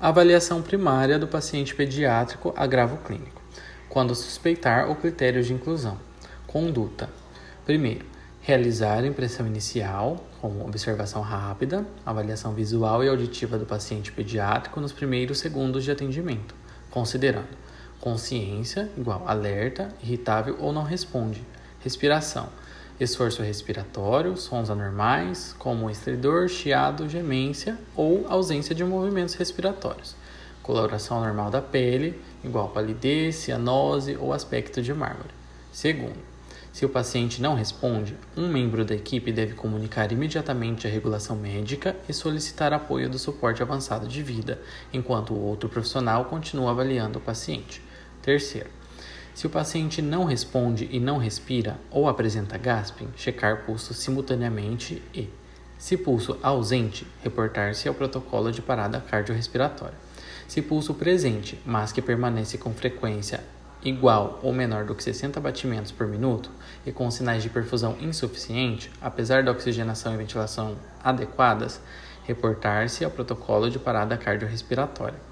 Avaliação primária do paciente pediátrico agravo clínico. Quando suspeitar o critério de inclusão. Conduta. Primeiro, realizar impressão inicial, como observação rápida, avaliação visual e auditiva do paciente pediátrico nos primeiros segundos de atendimento, considerando consciência igual alerta, irritável ou não responde, respiração, esforço respiratório, sons anormais, como estridor, chiado, gemência ou ausência de movimentos respiratórios. Coloração normal da pele, igual palidez, cianose ou aspecto de mármore. Segundo, se o paciente não responde, um membro da equipe deve comunicar imediatamente a regulação médica e solicitar apoio do suporte avançado de vida, enquanto o outro profissional continua avaliando o paciente. Terceiro, se o paciente não responde e não respira ou apresenta gasping, checar pulso simultaneamente e, se pulso ausente, reportar-se ao protocolo de parada cardiorrespiratória. Se pulso presente, mas que permanece com frequência igual ou menor do que 60 batimentos por minuto e com sinais de perfusão insuficiente, apesar da oxigenação e ventilação adequadas, reportar-se ao protocolo de parada cardiorrespiratória.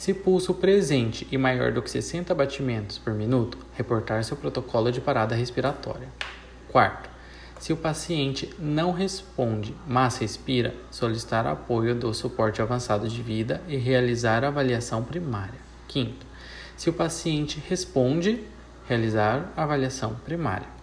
Se pulso presente e maior do que 60 batimentos por minuto, reportar-se ao protocolo de parada respiratória. Quarto, se o paciente não responde, mas respira, solicitar apoio do suporte avançado de vida e realizar a avaliação primária. Quinto, se o paciente responde, realizar avaliação primária.